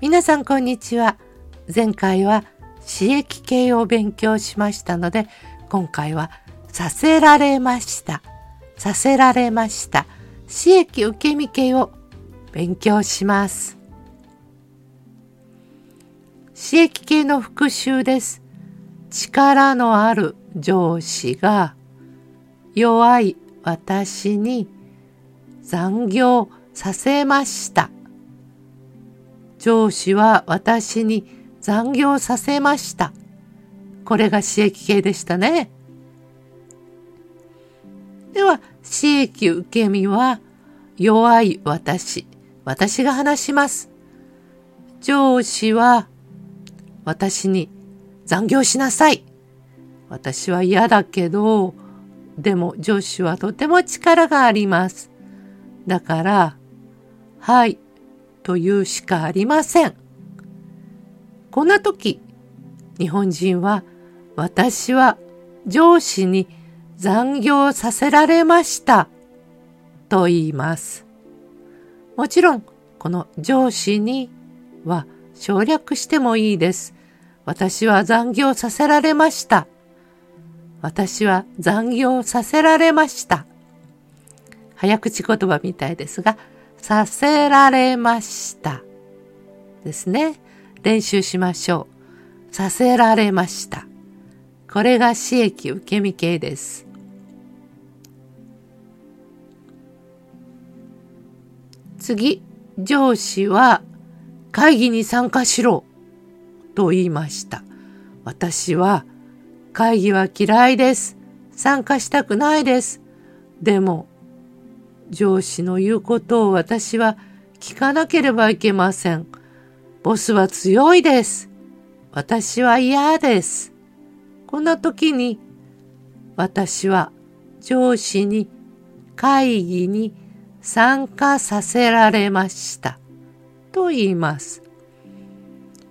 皆さんこんにちは。前回は刺激系を勉強しましたので、今回はさせられました。させられました。刺激受け身系を勉強します。刺激系の復習です。力のある上司が弱い私に残業させました。上司は私に残業させました。これが刺激系でしたね。では、刺激受け身は弱い私。私が話します。上司は私に残業しなさい。私は嫌だけど、でも上司はとても力があります。だから、はい、というしかありません。こんな時、日本人は私は上司に残業させられましたと言います。もちろん、この上司には省略してもいいです。私は残業させられました。私は残業させられました。早口言葉みたいですが、させられました。ですね。練習しましょう。させられました。これが刺激受け身形です。次、上司は会議に参加しろと言いました。私は会議は嫌いです。参加したくないです。でも上司の言うことを私は聞かなければいけません。ボスは強いです。私は嫌です。こんな時に私は上司に会議に参加させられましたと言います。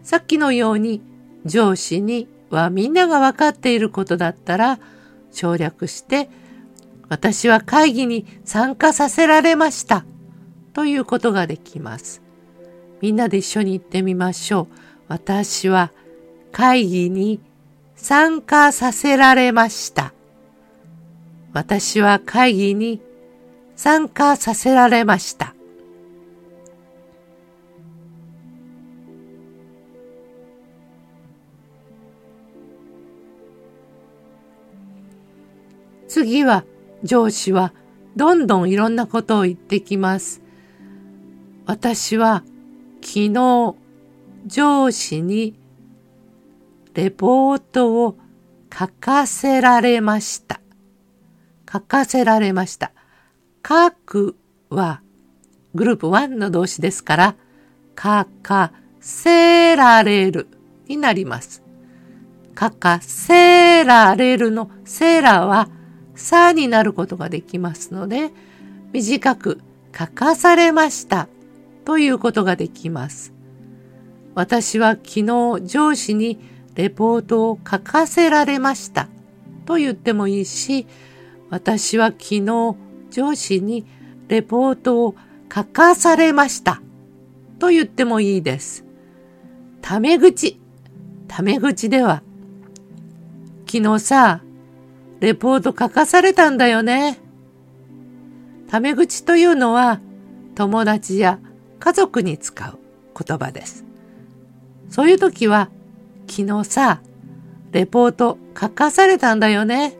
さっきのように上司にはみんなが分かっていることだったら省略して私は会議に参加させられました。ということができます。みんなで一緒に言ってみましょう。私は会議に参加させられました。私は会議に参加させられました。次は上司はどんどんいろんなことを言ってきます。私は昨日上司にレポートを書かせられました。書かせられました。書くはグループ1の動詞ですから、書かせられるになります。書かせられるのせらはさになることができますので、短く書かされましたということができます。私は昨日上司にレポートを書かせられましたと言ってもいいし、私は昨日上司にレポートを書かされましたと言ってもいいです。タメ口。タメ口では、昨日さ、レポート書かされたんだよね。タメ口というのは友達や家族に使う言葉です。そういう時は昨日さ、レポート書かされたんだよね。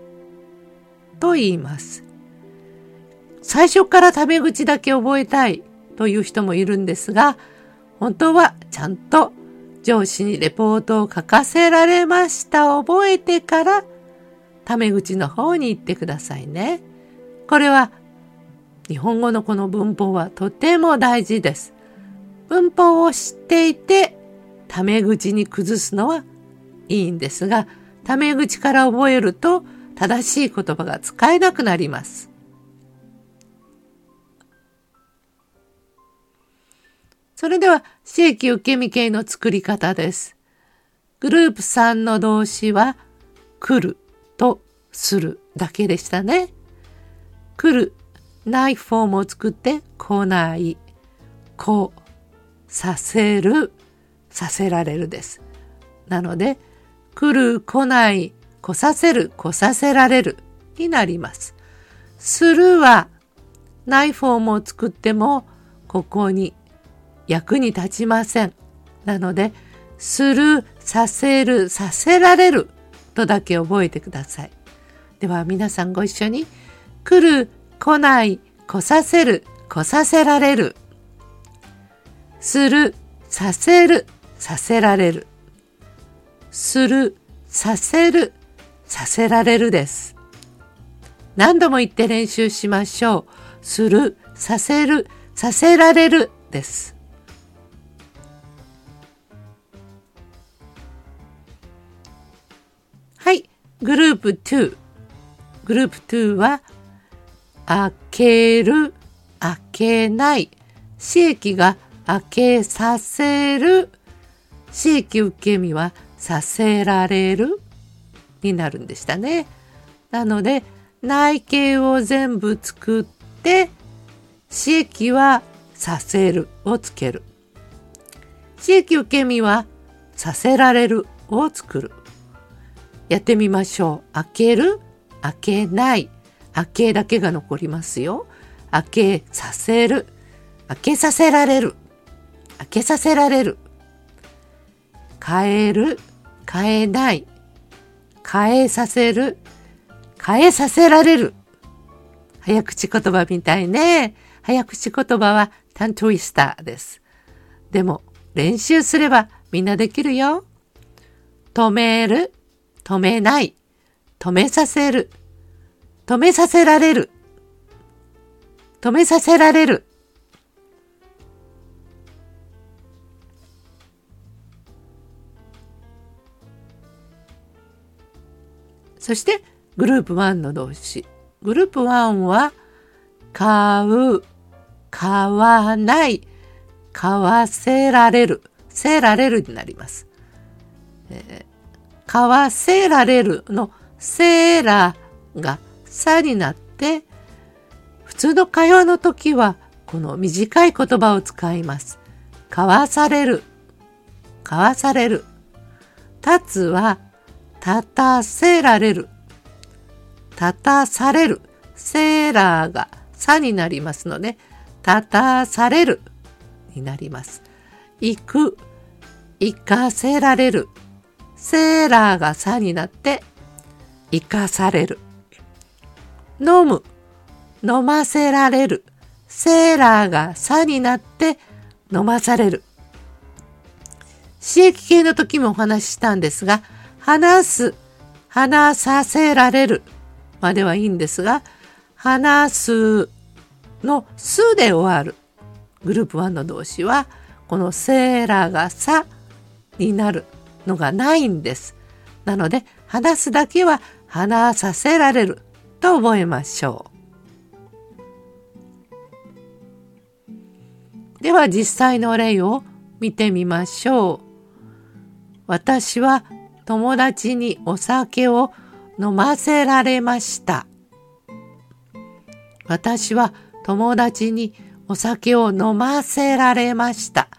と言います。最初からタメ口だけ覚えたいという人もいるんですが、本当はちゃんと上司にレポートを書かせられました覚えてからタメ口の方に行ってくださいね。これは日本語のこの文法はとても大事です。文法を知っていてタメ口に崩すのはいいんですが、タメ口から覚えると正しい言葉が使えなくなります。それでは、正規受け身形の作り方です。グループ3の動詞は、来る。とするだけでしたね。来る、ないフォームを作って来ない、こう、させる、させられるです。なので、来る、来ない、来させる、来させられるになります。するは、ないフォームを作っても、ここに役に立ちません。なので、する、させる、させられるとだけ覚えてください。では皆さんご一緒に、来る、来ない、来させる、来させられる。する、させる、させられる。する、させる、させられるです。何度も言って練習しましょう。する、させる、させられるです。グループ2。グループ2は、開ける、開けない。刺激が開けさせる。刺激受け身はさせられるになるんでしたね。なので内形を全部作って刺激はさせるをつける。刺激受け身はさせられるを作る。やってみましょう。開ける、開けない。開けだけが残りますよ。開けさせる。開けさせられる。開けさせられる。変える、変えない。変えさせる、変えさせられる。早口言葉みたいね。早口言葉はタントウィスターです。でも練習すればみんなできるよ。止める、止めない、止めさせる、止めさせられる、止めさせられる。そしてグループ1の動詞。グループ1は買う、買わない、買わせられる、せられるになります。えー、買わせられるのせーらがさになって、普通の会話の時はこの短い言葉を使います。買わされる、買わされる。立つは立たせられる。立たされる。セーラーがさになりますので、立たされるになります。行く、行かせられる。セーラーがさになって、行かされる。飲む、飲ませられる。セーラーがさになって飲まされる。刺激系の時もお話ししたんですが、話す、話させられるまではいいんですが、話すのすで終わるグループ1の動詞は、このせらがさになるのがないんです。なので、話すだけは話させられると覚えましょう。では実際の例を見てみましょう。私は友達にお酒を飲ませられました。私は友達にお酒を飲ませられました。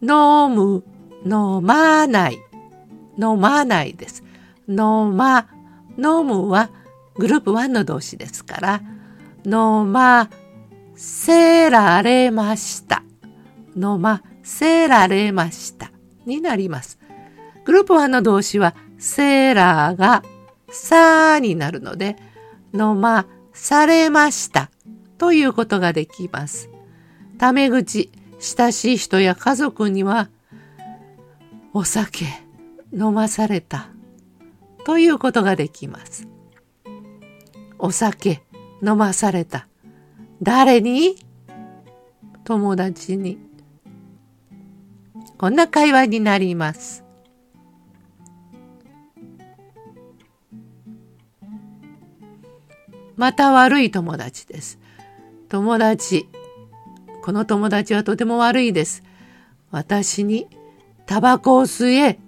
飲む、飲まない。飲まないです。飲ま、飲むはグループ1の動詞ですから、飲ませられました。飲ませられましたになります。グループ1の動詞は、セーラーがさになるので、飲まされましたということができます。タメ口、親しい人や家族には、お酒飲まされたということができます。お酒飲まされた。誰に？友達に。こんな会話になります。また悪い友達です。友達。この友達はとても悪いです。私にタバコを吸え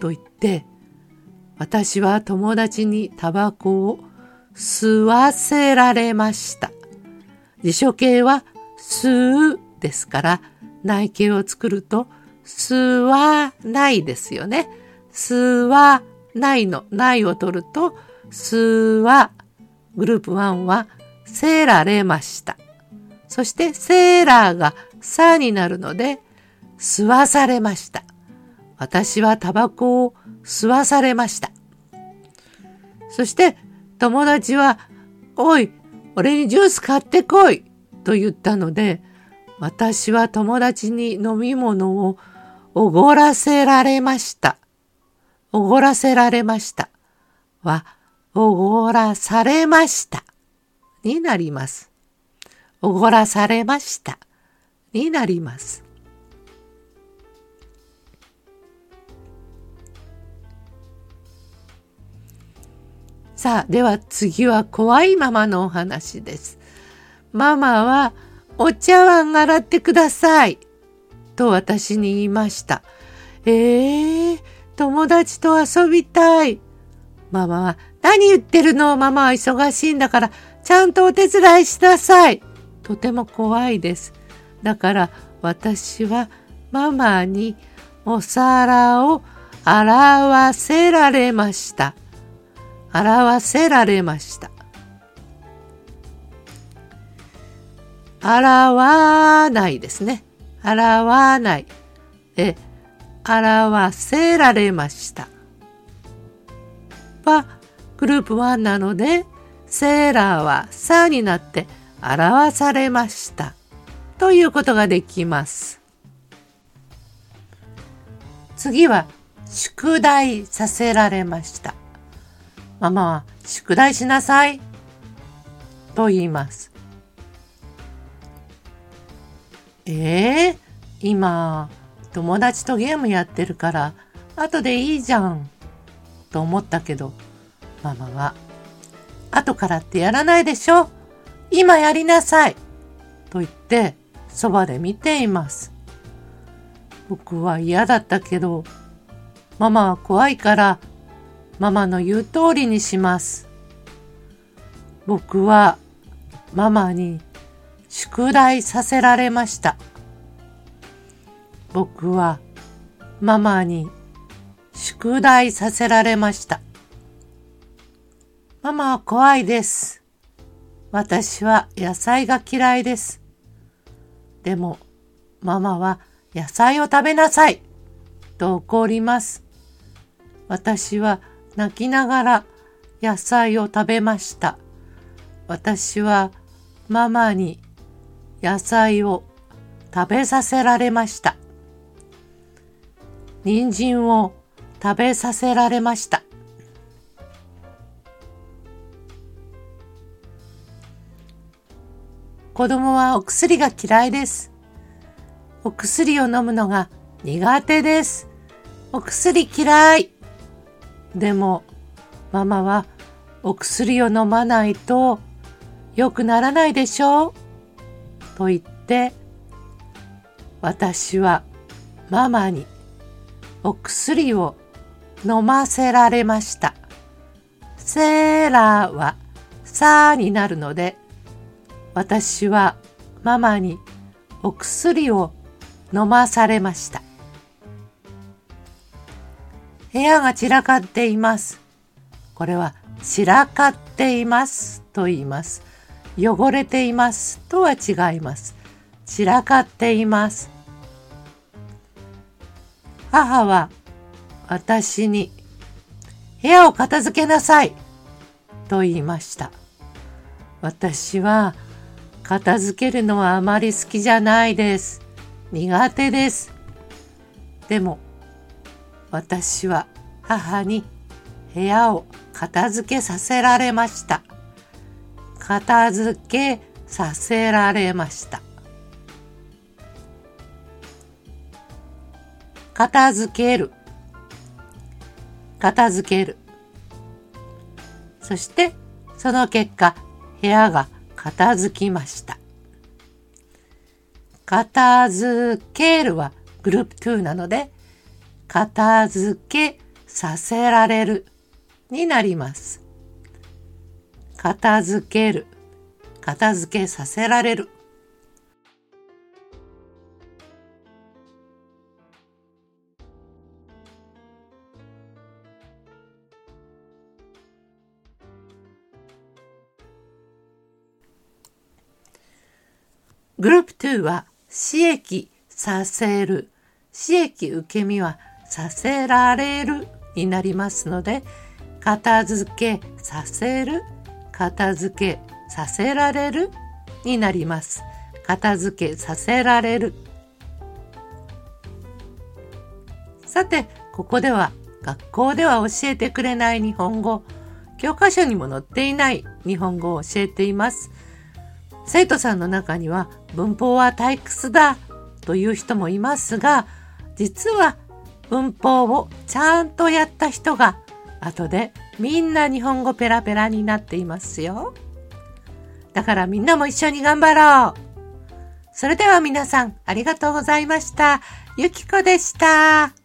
と言って、私は友達にタバコを吸わせられました。辞書形は吸うですから内形を作ると吸わないですよね。吸わないの、ないを取ると、吸わ、グループ1は、せられました。そして、セーラーがさになるので、吸わされました。私はタバコを吸わされました。そして、友達は、おい、俺にジュース買ってこいと言ったので、私は友達に飲み物をおごらせられました。おごらせられましたは、おごらされましたになります。おごらされましたになります。さあ、では次は怖いママのお話です。ママはお茶碗洗ってください。と私に言いました。ええー、友達と遊びたい。ママは、何言ってるの？ママは忙しいんだから、ちゃんとお手伝いしなさい。とても怖いです。だから私はママにお皿を洗わせられました。洗わせられました。洗わないですね。洗わない。え、洗わせられました。は、グループ1なので、セーラーはさになって表されました。ということができます。次は、宿題させられました。ママは、宿題しなさい。と言います。えー、今、友達とゲームやってるから、後でいいじゃん。と思ったけど、ママは、後からってやらないでしょ今やりなさいと言って、そばで見ています。僕は嫌だったけど、ママは怖いから、ママの言う通りにします。僕はママに宿題させられました。僕はママに宿題させられました。ママは怖いです。私は野菜が嫌いです。でも、ママは野菜を食べなさいと怒ります。私は泣きながら野菜を食べました。私はママに野菜を食べさせられました。人参を食べさせられました。子供はお薬が嫌いです。お薬を飲むのが苦手です。お薬嫌い。でも、ママはお薬を飲まないと良くならないでしょうと言って、私はママにお薬を飲ませられました。セーラーはさーになるので、私はママにお薬を飲まされました。部屋が散らかっています。これは散らかっていますと言います。汚れていますとは違います。散らかっています。母は私に部屋を片付けなさいと言いました。私は片付けるのはあまり好きじゃないです。苦手です。でも私は母に部屋を片付けさせられました。片付けさせられました。片付ける。片付ける。そして、その結果、部屋が片付きました。片付けるはグループ2なので、片付けさせられるになります。片付ける、片付けさせられる。グループ2は、刺激させる。刺激受け身はさせられるになりますので、片付けさせる、片付けさせられるになります。片付けさせられる。さて、ここでは学校では教えてくれない日本語、教科書にも載っていない日本語を教えています。生徒さんの中には文法は退屈だという人もいますが、実は文法をちゃんとやった人が後でみんな日本語ペラペラになっていますよ。だからみんなも一緒に頑張ろう。それでは皆さんありがとうございました。ゆきこでした。